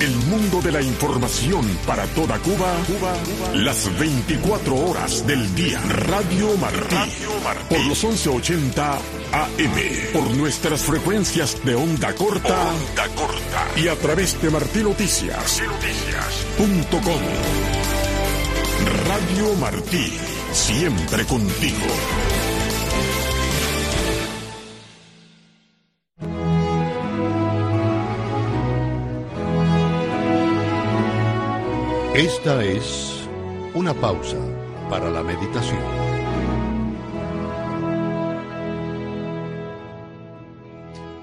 El mundo de la información para toda Cuba, Cuba, las 24 horas del día. Radio Martí. Por los 1180 AM. Por nuestras frecuencias de onda corta. Onda corta. Y a través de Noticias. Martinoticias.com. Radio Martí. Siempre contigo. Esta es una pausa para la meditación.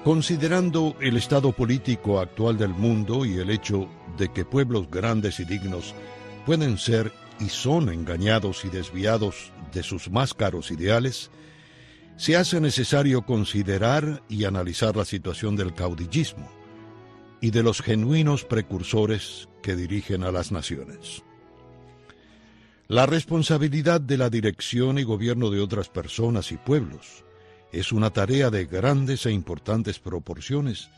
Considerando el estado político actual del mundo y el hecho de que pueblos grandes y dignos pueden ser y son engañados y desviados de sus más caros ideales, se hace necesario considerar y analizar la situación del caudillismo y de los genuinos precursores que dirigen a las naciones. La responsabilidad de la dirección y gobierno de otras personas y pueblos es una tarea de grandes e importantes proporciones,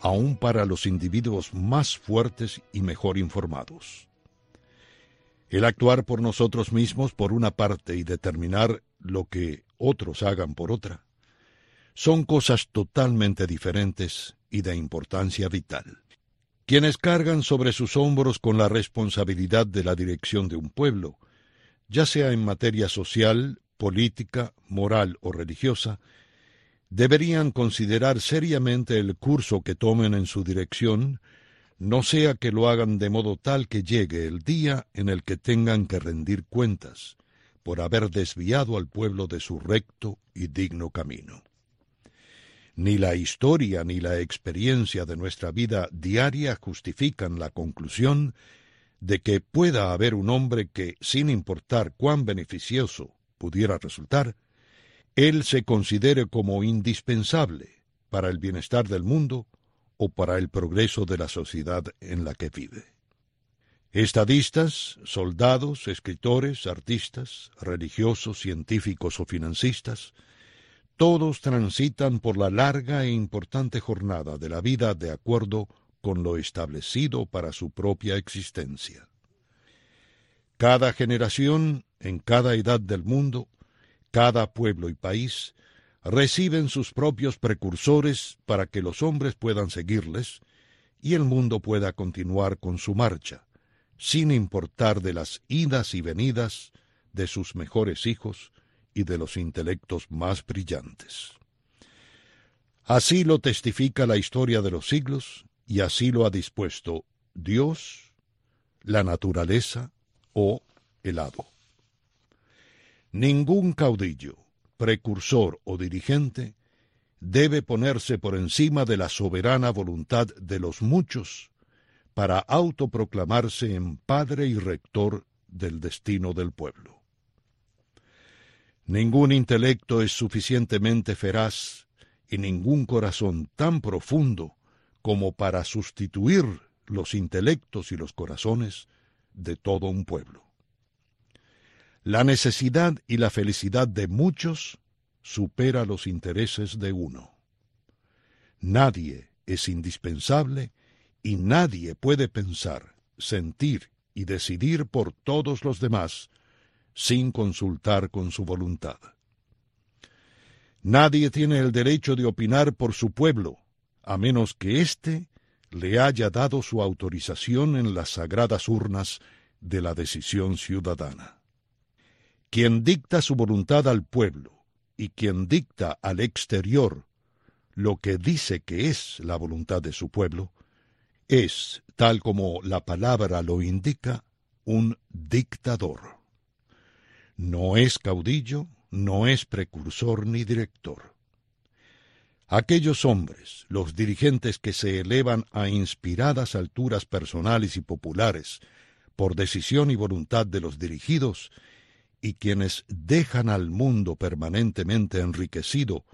aun para los individuos más fuertes y mejor informados. El actuar por nosotros mismos por una parte y determinar lo que otros hagan por otra, son cosas totalmente diferentes y de importancia vital. Quienes cargan sobre sus hombros con la responsabilidad de la dirección de un pueblo, ya sea en materia social, política, moral o religiosa, deberían considerar seriamente el curso que tomen en su dirección, no sea que lo hagan de modo tal que llegue el día en el que tengan que rendir cuentas por haber desviado al pueblo de su recto y digno camino. Ni la historia ni la experiencia de nuestra vida diaria justifican la conclusión de que pueda haber un hombre que, sin importar cuán beneficioso pudiera resultar, él se considere como indispensable para el bienestar del mundo o para el progreso de la sociedad en la que vive. Estadistas, soldados, escritores, artistas, religiosos, científicos o financistas, todos transitan por la larga e importante jornada de la vida de acuerdo con lo establecido para su propia existencia. Cada generación, en cada edad del mundo, cada pueblo y país, reciben sus propios precursores para que los hombres puedan seguirles y el mundo pueda continuar con su marcha, sin importar de las idas y venidas de sus mejores hijos, y de los intelectos más brillantes. Así lo testifica la historia de los siglos y así lo ha dispuesto Dios, la naturaleza o el hado. Ningún caudillo, precursor o dirigente debe ponerse por encima de la soberana voluntad de los muchos para autoproclamarse en padre y rector del destino del pueblo. Ningún intelecto es suficientemente feraz y ningún corazón tan profundo como para sustituir los intelectos y los corazones de todo un pueblo. La necesidad y la felicidad de muchos supera los intereses de uno. Nadie es indispensable y nadie puede pensar, sentir y decidir por todos los demás sin consultar con su voluntad. Nadie tiene el derecho de opinar por su pueblo, a menos que éste le haya dado su autorización en las sagradas urnas de la decisión ciudadana. Quien dicta su voluntad al pueblo y quien dicta al exterior lo que dice que es la voluntad de su pueblo, es, tal como la palabra lo indica, un dictador. No es caudillo, no es precursor ni director. Aquellos hombres, los dirigentes que se elevan a inspiradas alturas personales y populares por decisión y voluntad de los dirigidos, y quienes dejan al mundo permanentemente enriquecido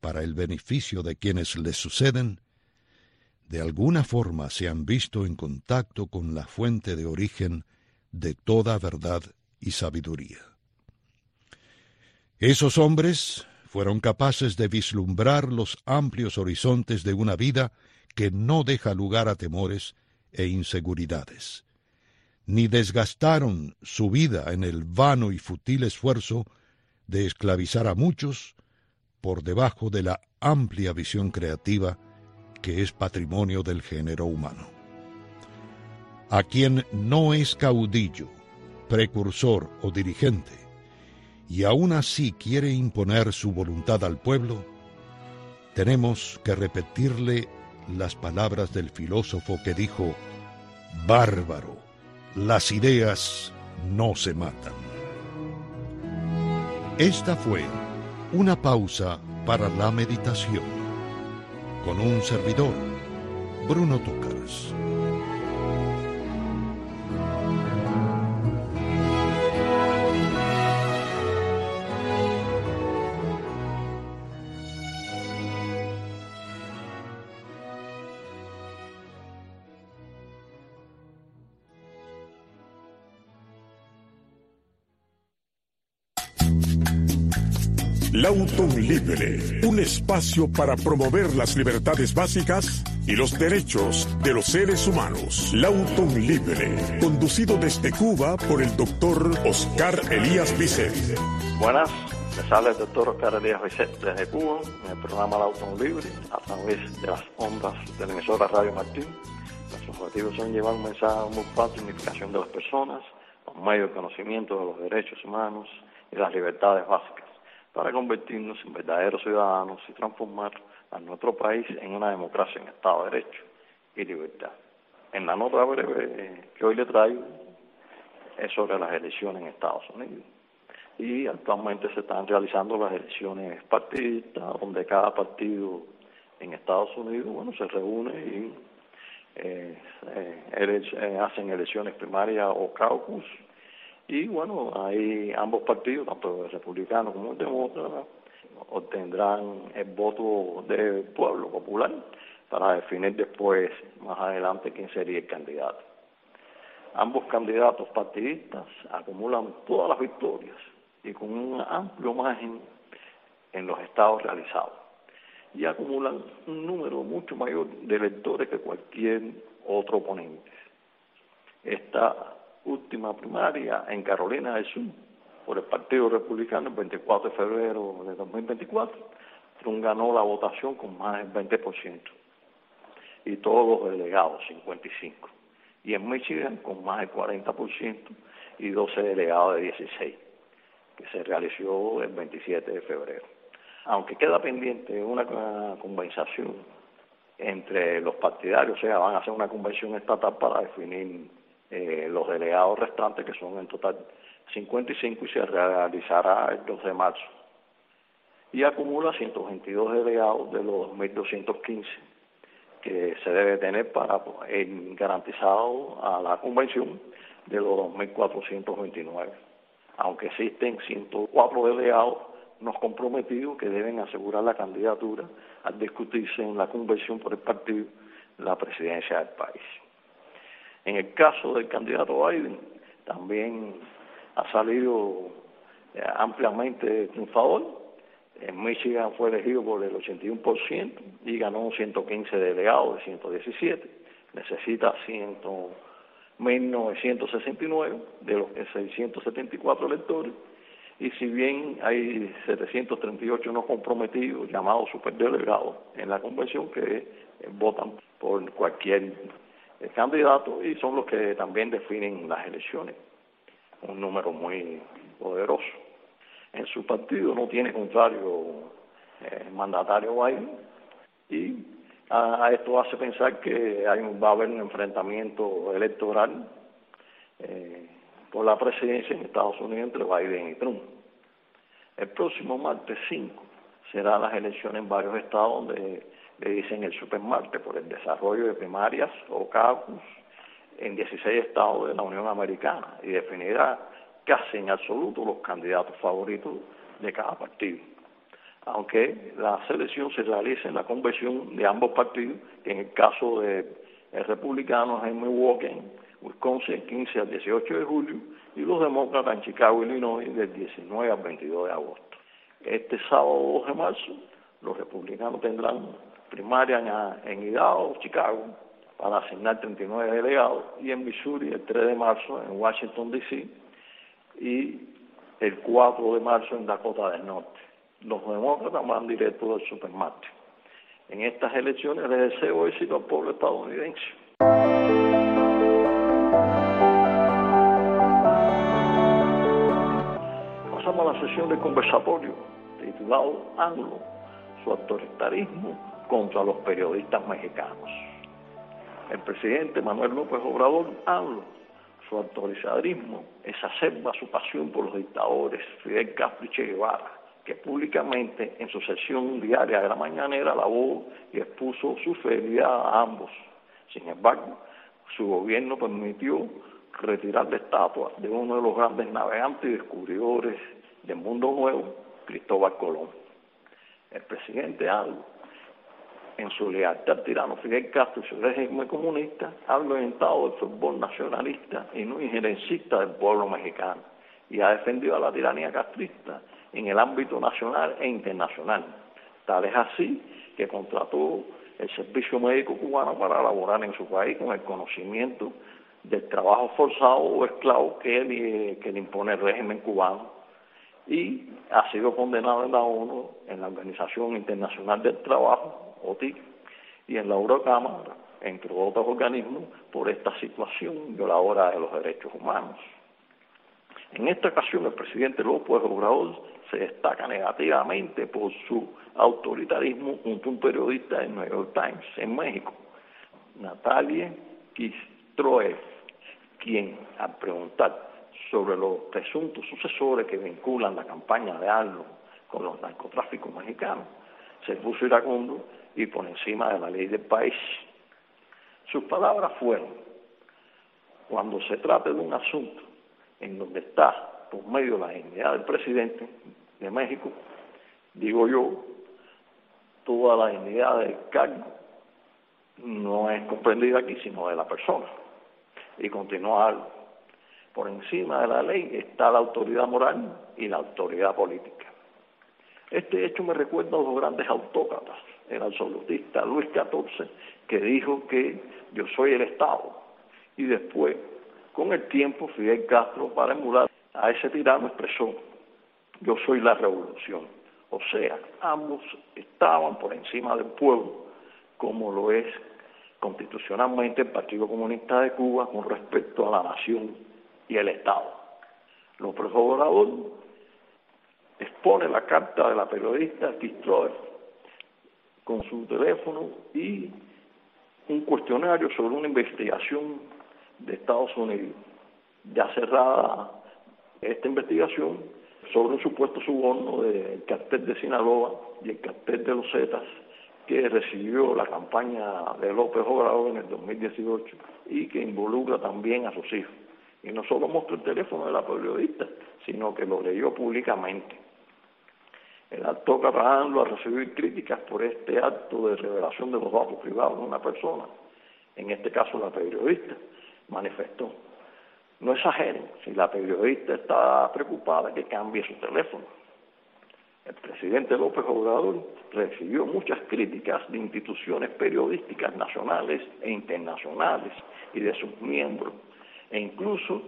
para el beneficio de quienes les suceden, de alguna forma se han visto en contacto con la fuente de origen de toda verdad y sabiduría. Esos hombres fueron capaces de vislumbrar los amplios horizontes de una vida que no deja lugar a temores e inseguridades, ni desgastaron su vida en el vano y futil esfuerzo de esclavizar a muchos por debajo de la amplia visión creativa que es patrimonio del género humano. A quien no es caudillo, precursor o dirigente, y aún así quiere imponer su voluntad al pueblo, tenemos que repetirle las palabras del filósofo que dijo, bárbaro, las ideas no se matan. Esta fue una pausa para la meditación con un servidor, Bruno Túcaras. Libre, un espacio para promover las libertades básicas y los derechos de los seres humanos. Lauton Libre, conducido desde Cuba por el doctor Oscar Elías Bisset. Buenas, me sale el doctor Oscar Elías Bisset desde Cuba, en el programa Lauton Libre, a través de las ondas de la emisora Radio Martín. Nuestros objetivos son llevar un mensaje muy de unificación de las personas, con mayor conocimiento de los derechos humanos y las libertades básicas para convertirnos en verdaderos ciudadanos y transformar a nuestro país en una democracia en Estado de Derecho y libertad. En la nota breve que hoy le traigo es sobre las elecciones en Estados Unidos. Y actualmente se están realizando las elecciones partidistas, donde cada partido en Estados Unidos bueno, se reúne y eh, eh, eh hacen elecciones primarias o caucus y bueno, ahí ambos partidos, tanto el republicano como el demócrata, obtendrán el voto del pueblo popular para definir después, más adelante, quién sería el candidato. Ambos candidatos partidistas acumulan todas las victorias y con un amplio margen en los estados realizados y acumulan un número mucho mayor de electores que cualquier otro oponente. Esta última primaria en Carolina del Sur por el Partido Republicano el 24 de febrero de 2024. Trump ganó la votación con más del 20% y todos los delegados, 55. Y en Michigan con más del 40% y 12 delegados de 16, que se realizó el 27 de febrero. Aunque queda pendiente una conversación entre los partidarios, o sea, van a hacer una convención estatal para definir eh, los delegados restantes, que son en total 55, y se realizará el 2 de marzo. Y acumula 122 delegados de los 2.215 que se debe tener para garantizado a la convención de los 2.429. Aunque existen 104 delegados no comprometidos que deben asegurar la candidatura al discutirse en la convención por el partido la presidencia del país. En el caso del candidato Biden, también ha salido eh, ampliamente triunfador. En Michigan fue elegido por el 81% y ganó 115 delegados de 117. Necesita 100, 1969 de los 674 electores. Y si bien hay 738 no comprometidos, llamados superdelegados, en la convención que votan por cualquier el candidato y son los que también definen las elecciones. Un número muy poderoso. En su partido no tiene contrario eh, mandatario Biden y a, esto hace pensar que hay va a haber un enfrentamiento electoral eh, por la presidencia en Estados Unidos entre Biden y Trump. El próximo martes 5 serán las elecciones en varios estados donde le dicen el supermarket por el desarrollo de primarias o caucus en 16 estados de la Unión Americana y definirá casi en absoluto los candidatos favoritos de cada partido. Aunque la selección se realice en la convención de ambos partidos, que en el caso de el republicano es en Milwaukee, Wisconsin, 15 al 18 de julio, y los demócratas en Chicago, Illinois, del 19 al 22 de agosto. Este sábado 2 de marzo, los republicanos tendrán primaria en, en Chicago, para asignar 39 delegados y en Missouri el 3 de marzo en Washington, D.C. y el 4 de marzo en Dakota del Norte. Los demócratas van directo del supermarket. En estas elecciones les deseo éxito al pueblo estadounidense. Pasamos a la sesión de conversatorio titulado Anglo, su autoritarismo contra los periodistas mexicanos. El presidente Manuel López Obrador habla su autoritarismo exacerba su pasión por los dictadores Fidel Castro y Che Guevara, que públicamente en su sesión diaria de la mañanera lavó y expuso su fidelidad a ambos. Sin embargo, su gobierno permitió retirar la estatua de uno de los grandes navegantes y descubridores del mundo nuevo, Cristóbal Colón. El presidente Aldo en su lealtad al tirano. Fidel Castro y su régimen comunista, ha orientado el fútbol nacionalista y no injerencista del pueblo mexicano. Y ha defendido a la tiranía castrista en el ámbito nacional e internacional. Tal es así que contrató el servicio médico cubano para laborar en su país con el conocimiento del trabajo forzado o esclavo que, que le impone el régimen cubano. Y ha sido condenado en la ONU, en la Organización Internacional del Trabajo, OTIC, y en la Eurocámara, entre otros organismos, por esta situación violadora de los derechos humanos. En esta ocasión el presidente López Obrador se destaca negativamente por su autoritarismo junto a un periodista del New York Times en México, Natalia Kistroev, quien al preguntar sobre los presuntos sucesores que vinculan la campaña de Arlo con los narcotráficos mexicanos, se puso iracundo y por encima de la ley del país. Sus palabras fueron, cuando se trate de un asunto en donde está por medio de la dignidad del presidente de México, digo yo, toda la dignidad del cargo no es comprendida aquí, sino de la persona. Y continuar, por encima de la ley está la autoridad moral y la autoridad política. Este hecho me recuerda a los grandes autócratas el absolutista Luis XIV, que dijo que yo soy el Estado. Y después, con el tiempo, Fidel Castro, para emular a ese tirano, expresó, yo soy la revolución. O sea, ambos estaban por encima del pueblo, como lo es constitucionalmente el Partido Comunista de Cuba con respecto a la nación y el Estado. López Obrador expone la carta de la periodista Kistrover con su teléfono y un cuestionario sobre una investigación de Estados Unidos. Ya cerrada esta investigación sobre un supuesto suborno del cartel de Sinaloa y el cartel de los Zetas que recibió la campaña de López Obrador en el 2018 y que involucra también a sus hijos. Y no solo mostró el teléfono de la periodista, sino que lo leyó públicamente. El acto catalán lo ha recibido críticas por este acto de revelación de los datos privados de una persona, en este caso la periodista, manifestó. No exageren, si la periodista está preocupada que cambie su teléfono. El presidente López Obrador recibió muchas críticas de instituciones periodísticas nacionales e internacionales y de sus miembros, e incluso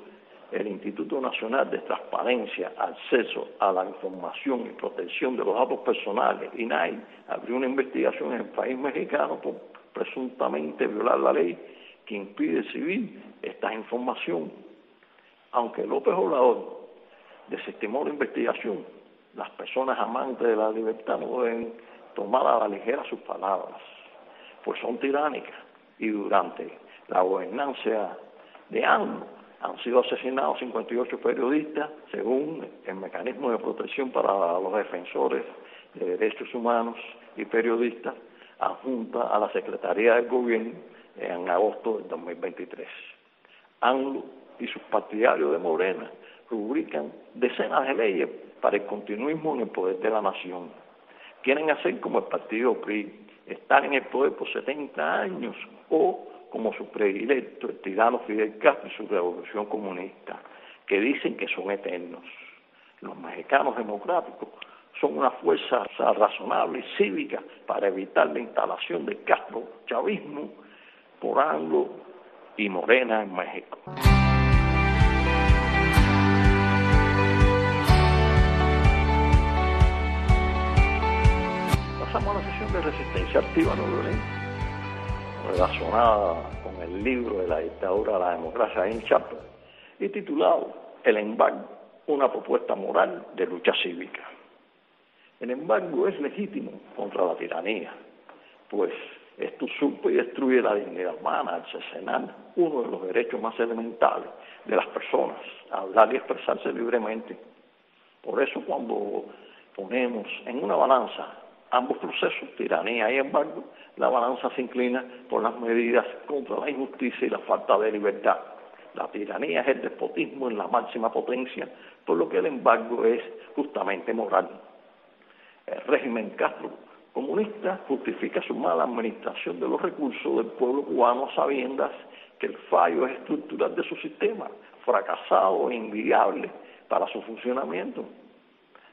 el Instituto Nacional de Transparencia, Acceso a la Información y Protección de los Datos Personales, INAI, abrió una investigación en el país mexicano por presuntamente violar la ley que impide exhibir esta información. Aunque López Obrador desestimó la investigación, las personas amantes de la libertad no deben tomar a la ligera sus palabras, pues son tiránicas y durante la gobernanza de AMLO han sido asesinados 58 periodistas según el mecanismo de protección para los defensores de derechos humanos y periodistas adjunta a la Secretaría del Gobierno en agosto del 2023. ANLO y sus partidarios de Morena rubrican decenas de leyes para el continuismo en el poder de la nación. Quieren hacer como el partido PRI, estar en el poder por 70 años o como su predilecto, el tirano Fidel Castro y su revolución comunista, que dicen que son eternos. Los mexicanos democráticos son una fuerza razonable y cívica para evitar la instalación del Castro chavismo por Anglo y Morena en México. Pasamos a la sesión de resistencia activa no violenta, relacionada con el libro de la dictadura de la democracia en Chapo y titulado El embargo, una propuesta moral de lucha cívica. El embargo es legítimo contra la tiranía, pues esto supe y destruye la dignidad humana al cercenar uno de los derechos más elementales de las personas, hablar y expresarse libremente. Por eso cuando ponemos en una balanza ambos procesos, tiranía y embargo, la balanza se inclina por las medidas contra la injusticia y la falta de libertad. La tiranía es el despotismo en la máxima potencia, por lo que el embargo es justamente moral. El régimen Castro comunista justifica su mala administración de los recursos del pueblo cubano a sabiendas que el fallo es estructural de su sistema, fracasado e inviable para su funcionamiento.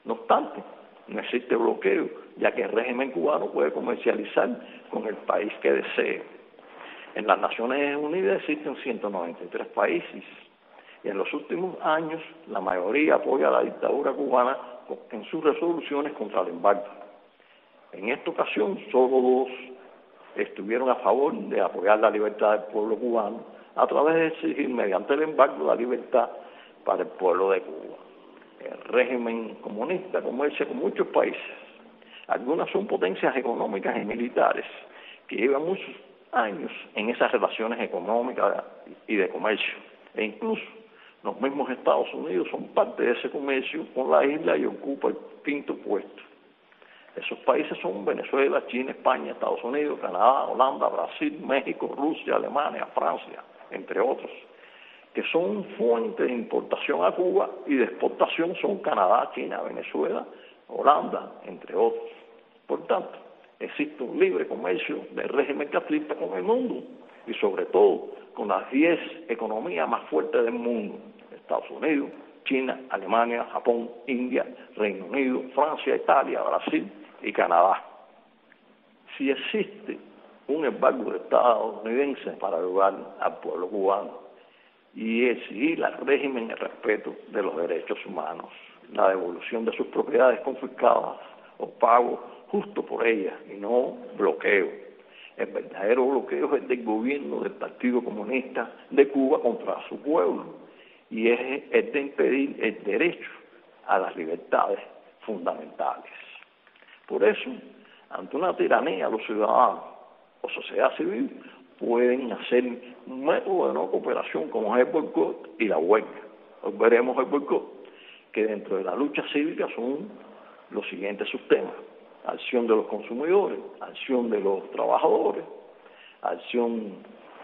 No obstante, no existe bloqueo, ya que el régimen cubano puede comercializar con el país que desee. En las Naciones Unidas existen 193 países y en los últimos años la mayoría apoya a la dictadura cubana en sus resoluciones contra el embargo. En esta ocasión solo dos estuvieron a favor de apoyar la libertad del pueblo cubano a través de exigir mediante el embargo la libertad para el pueblo de Cuba. El régimen comunista comercia con muchos países. Algunas son potencias económicas y militares que llevan muchos años en esas relaciones económicas y de comercio. E incluso los mismos Estados Unidos son parte de ese comercio con la isla y ocupa el quinto puesto. Esos países son Venezuela, China, España, Estados Unidos, Canadá, Holanda, Brasil, México, Rusia, Alemania, Francia, entre otros, que son fuentes de importación a Cuba y de exportación son Canadá, China, Venezuela, Holanda, entre otros. Por tanto, existe un libre comercio del régimen castrista con el mundo y sobre todo con las 10 economías más fuertes del mundo, Estados Unidos, China, Alemania, Japón, India, Reino Unido, Francia, Italia, Brasil y Canadá. Si existe un embargo estadounidense para ayudar al pueblo cubano y exigir al régimen el respeto de los derechos humanos, la devolución de sus propiedades confiscadas o pago justo por ellas y no bloqueo el verdadero bloqueo es el del gobierno del Partido Comunista de Cuba contra su pueblo y es el de impedir el derecho a las libertades fundamentales. Por eso, ante una tiranía, los ciudadanos o sociedad civil pueden hacer un método de no cooperación como es el boicot y la huelga. Hoy veremos el boicot, que dentro de la lucha cívica son los siguientes sistemas acción de los consumidores, acción de los trabajadores, acción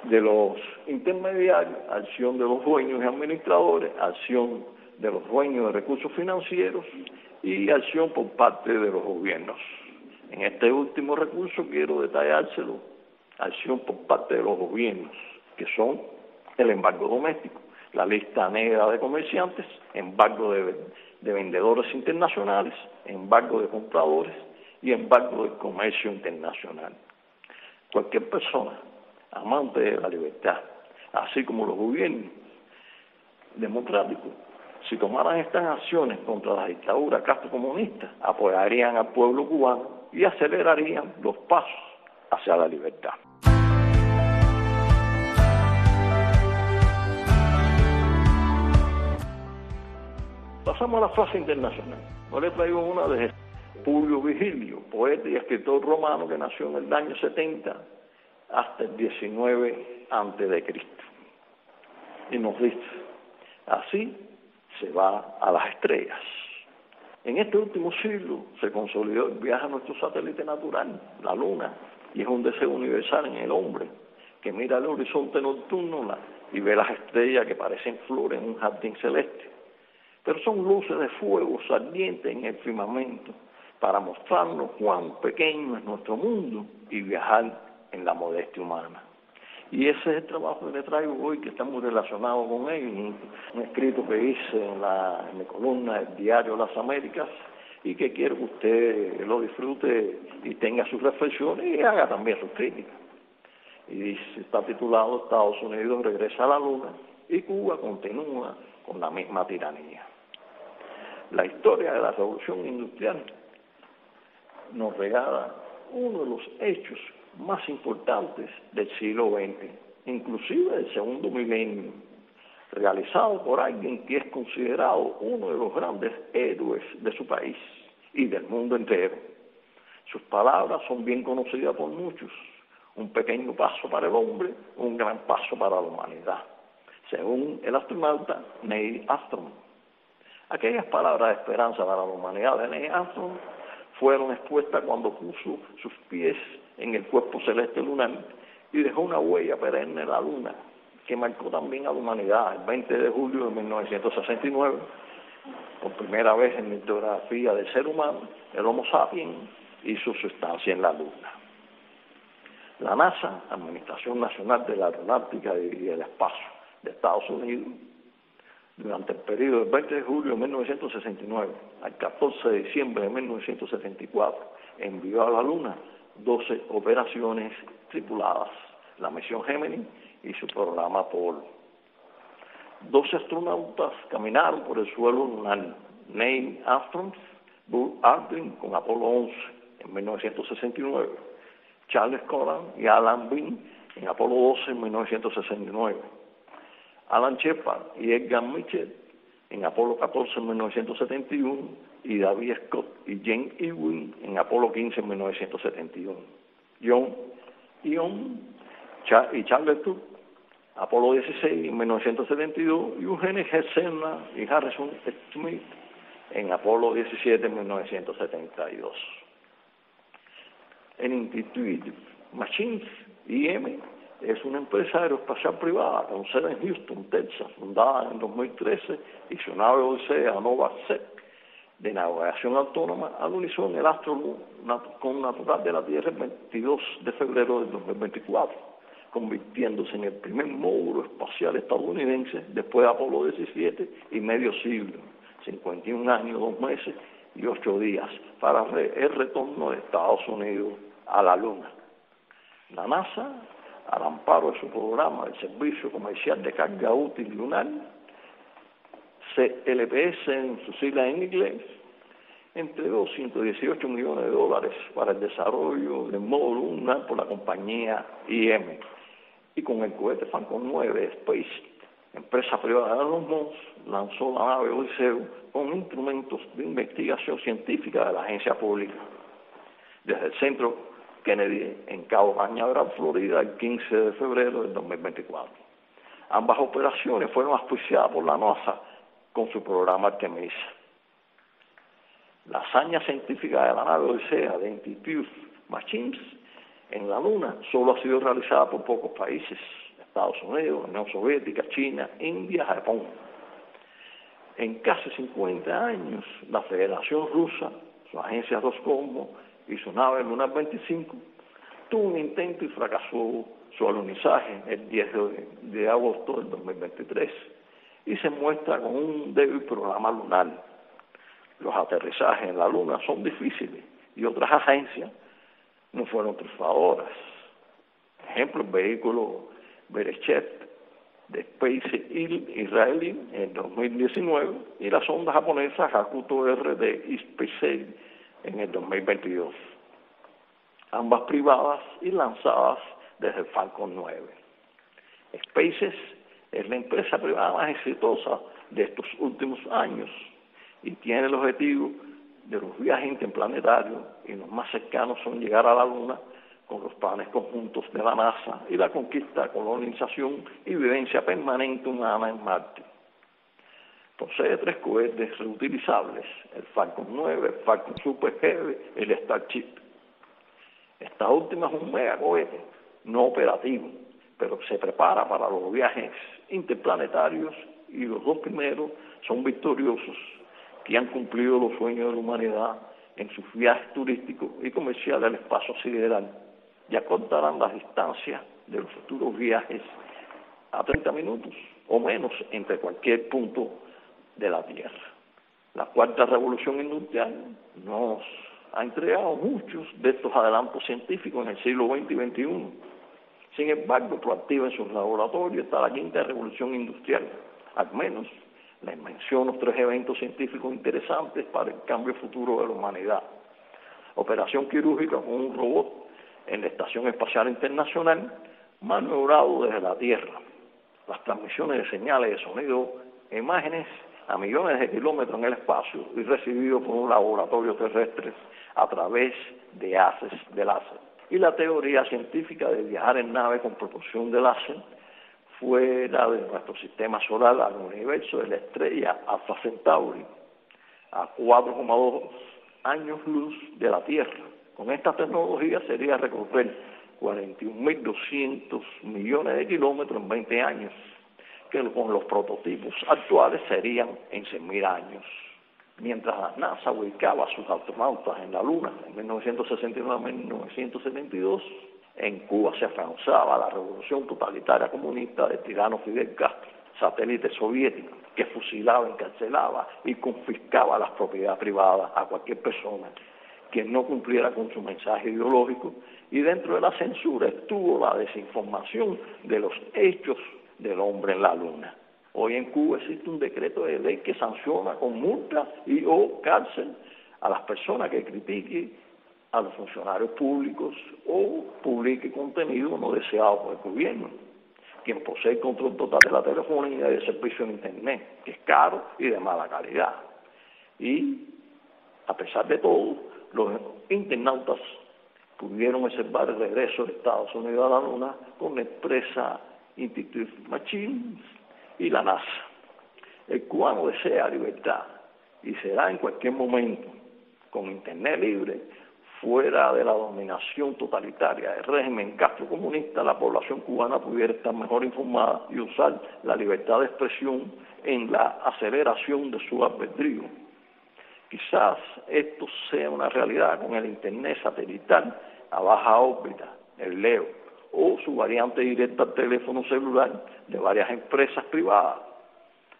de los intermediarios, acción de los dueños y administradores, acción de los dueños de recursos financieros y acción por parte de los gobiernos. En este último recurso quiero detallárselo, acción por parte de los gobiernos, que son el embargo doméstico, la lista negra de comerciantes, embargo de, de vendedores internacionales, embargo de compradores, y embargo del comercio internacional. Cualquier persona amante de la libertad, así como los gobiernos democráticos, si tomaran estas acciones contra la dictadura castro comunista, apoyarían al pueblo cubano y acelerarían los pasos hacia la libertad. Pasamos a la fase internacional. Ahora traigo una de Publio Vigilio, poeta y escritor romano que nació en el año 70 hasta el 19 antes de Cristo. Y nos dice, así se va a las estrellas. En este último siglo se consolidó el viaje a nuestro satélite natural, la Luna, y es un deseo universal en el hombre, que mira el horizonte nocturno y ve las estrellas que parecen flores en un jardín celeste. Pero son luces de fuego ardientes en el firmamento para mostrarnos cuán pequeño es nuestro mundo y viajar en la modestia humana. Y ese es el trabajo que le traigo hoy, que está muy relacionado con él, un, escrito que hice en la, columna del diario Las Américas y que quiero que usted lo disfrute y tenga sus reflexiones y haga también sus críticas. y está titulado Estados Unidos regresa a la luna y Cuba continúa con la misma tiranía. La historia de la revolución industrial nos regala uno de los hechos más importantes del siglo XX, inclusive del segundo milenio, realizado por alguien que es considerado uno de los grandes héroes de su país y del mundo entero. Sus palabras son bien conocidas por muchos. Un pequeño paso para el hombre, un gran paso para la humanidad, según el astronauta Neil Armstrong. Aquellas palabras de esperanza para la humanidad de Neil Armstrong fueron expuestas cuando puso sus pies en el cuerpo celeste lunar y dejó una huella perenne en la luna que marcó también a la humanidad el 20 de julio de 1969, por primera vez en la historiografía del ser humano, el Homo sapiens hizo su estancia en la Luna. La NASA, Administración Nacional de la Aeronáutica y el Espacio de Estados Unidos, durante el periodo del 20 de julio de 1969 al 14 de diciembre de 1974, envió a la Luna 12 operaciones tripuladas, la misión Gemini y su programa Apolo. 12 astronautas caminaron por el suelo lunar, Neil Armstrong, Buzz Aldrin con Apolo 11 en 1969, Charles Coran y Alan Bean en Apolo 12 en 1969, Alan Shepard y Edgar Mitchell en Apolo 14 en 1971 y David Scott y Jane Irwin en Apolo 15 en 1971. John Ion y Charles Tuck, Apolo 16 en 1972 y Eugene Gersenna y Harrison Smith en Apolo 17 en 1972. El Intuitive Machines IM es una empresa aeroespacial privada con sede en Houston, Texas, fundada en 2013 y su nave Odisea Nova Sec de navegación autónoma al unísono en el astro con natural de la Tierra el 22 de febrero del 2024, convirtiéndose en el primer módulo espacial estadounidense después de Apolo 17 y medio siglo, 51 años, dos meses y ocho días para el retorno de Estados Unidos a la Luna. La NASA al amparo de su programa de Servicio Comercial de Carga Útil Lunar, CLPS en su sigla en inglés, entregó 118 millones de dólares para el desarrollo del módulo lunar por la compañía IM. Y con el cohete Falcon 9 Space, empresa privada de los Mons, lanzó la nave Odiseo con instrumentos de investigación científica de la agencia pública. Desde el centro Kennedy en Cabo Cañaveral, Florida, el 15 de febrero del 2024. Ambas operaciones fueron auspiciadas por la NASA con su programa Artemisa. La hazaña científica de la nave Odisea de Intuitive Machines en la Luna solo ha sido realizada por pocos países, Estados Unidos, Unión Soviética, China, India, Japón. En casi 50 años, la Federación Rusa, su agencia Roscosmos, y su nave Lunar 25 tuvo un intento y fracasó su alunizaje el 10 de, agosto del 2023 y se muestra con un débil programa lunar. Los aterrizajes en la Luna son difíciles y otras agencias no fueron triunfadoras. Ejemplo, el vehículo Berechet de Space Israeli en 2019 y la sonda japonesa Hakuto R de SpaceX en el 2022, ambas privadas y lanzadas desde Falcon 9. Spaces es la empresa privada más exitosa de estos últimos años y tiene el objetivo de los viajes interplanetarios y los más cercanos son llegar a la Luna con los planes conjuntos de la NASA y la conquista, colonización y vivencia permanente humana en Marte. Posee tres cohetes reutilizables, el Falcon 9, el Falcon Super Heavy el Starship. Esta última es un megacohete no operativo, pero se prepara para los viajes interplanetarios y los dos primeros son victoriosos que han cumplido los sueños de la humanidad en sus viajes turísticos y comerciales al espacio sideral y acortarán las distancias de los futuros viajes a 30 minutos o menos entre cualquier punto de la Tierra. La cuarta revolución industrial nos ha entregado muchos de estos adelantos científicos en el siglo XX y XXI. Sin embargo, proactiva en sus laboratorios está la quinta revolución industrial. Al menos les menciono tres eventos científicos interesantes para el cambio futuro de la humanidad. Operación quirúrgica con un robot en la Estación Espacial Internacional, maniobrado desde la Tierra. Las transmisiones de señales de sonido, imágenes a millones de kilómetros en el espacio y recibido por un laboratorio terrestre a través de haces de láser. Y la teoría científica de viajar en nave con propulsión de láser fuera de nuestro sistema solar al universo de la estrella Alpha Centauri a 4,2 años luz de la Tierra. Con esta tecnología sería recorrer 41.200 millones de kilómetros en 20 años que con los prototipos actuales serían en 100.000 años. Mientras la NASA ubicaba sus astronautas en la Luna en 1969-1972, en Cuba se afianzaba la revolución totalitaria comunista del tirano Fidel Castro, satélite soviético, que fusilaba, encarcelaba y confiscaba las propiedades privadas a cualquier persona que no cumpliera con su mensaje ideológico y dentro de la censura estuvo la desinformación de los hechos del hombre en la luna. Hoy en Cuba existe un decreto de ley que sanciona con multa y o cárcel a las personas que critiquen a los funcionarios públicos o publique contenido no deseado por el gobierno. Quien posee control total de la telefonía y del servicio en Internet, que es caro y de mala calidad. Y, a pesar de todo, los internautas pudieron observar el regreso de Estados Unidos a la Luna con la empresa Institute Machines y la NASA. El cubano desea libertad y será en cualquier momento, con Internet libre, fuera de la dominación totalitaria del régimen castrocomunista, la población cubana pudiera estar mejor informada y usar la libertad de expresión en la aceleración de su albedrío. Quizás esto sea una realidad con el Internet satelital a baja órbita, el LEO, o su variante directa al teléfono celular de varias empresas privadas,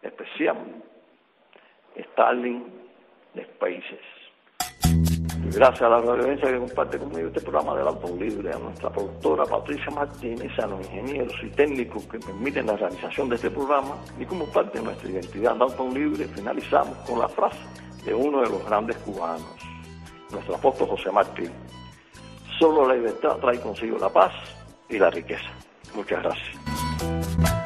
especialmente Starlink de Spaces. Gracias a la audiencia que comparte conmigo este programa del Auto Libre, a nuestra productora Patricia Martínez, a los ingenieros y técnicos que permiten la realización de este programa y como parte de nuestra identidad de Auto Libre, finalizamos con la frase de uno de los grandes cubanos, nuestro apóstol José Martín. Solo la libertad trae consigo la paz y la riqueza. Muchas gracias.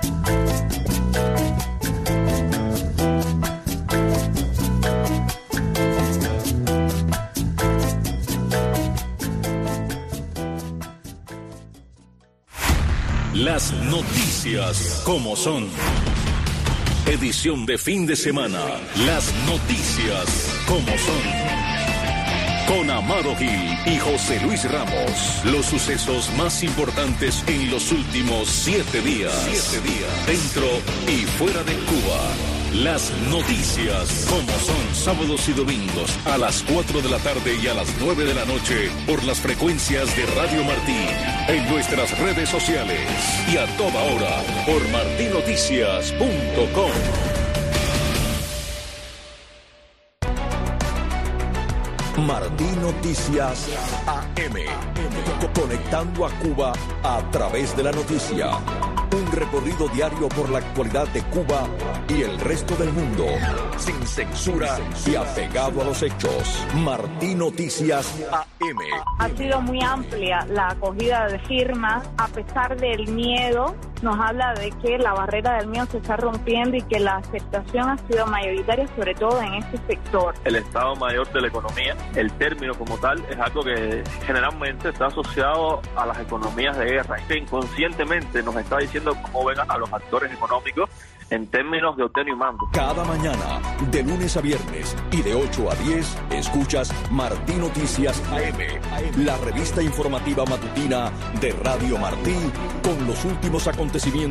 Las noticias como son. Edición de fin de semana. Las noticias como son con Amado Gil y José Luis Ramos. Los sucesos más importantes en los últimos siete días. Siete días. Dentro y fuera de Cuba. Las noticias, como son sábados y domingos a las 4 de la tarde y a las 9 de la noche por las frecuencias de Radio Martí, en nuestras redes sociales y a toda hora por martinoticias.com. Martí Noticias AM. Conectando a Cuba a través de la noticia. Un recorrido diario por la actualidad de Cuba y el resto del mundo. Sin censura y apegado a los hechos. Martí Noticias AM. Ha sido muy amplia la acogida de firmas a pesar del miedo nos habla de que la barrera del miedo se está rompiendo y que la aceptación ha sido mayoritaria, sobre todo en este sector. El Estado Mayor de la Economía, el término como tal, es algo que generalmente está asociado a las economías de guerra, que inconscientemente nos está diciendo cómo ven a los actores económicos en términos de obtenio y mando. Cada mañana, de lunes a viernes y de 8 a 10, escuchas Martí Noticias AM, la revista informativa matutina de Radio Martí con los últimos acontecimientos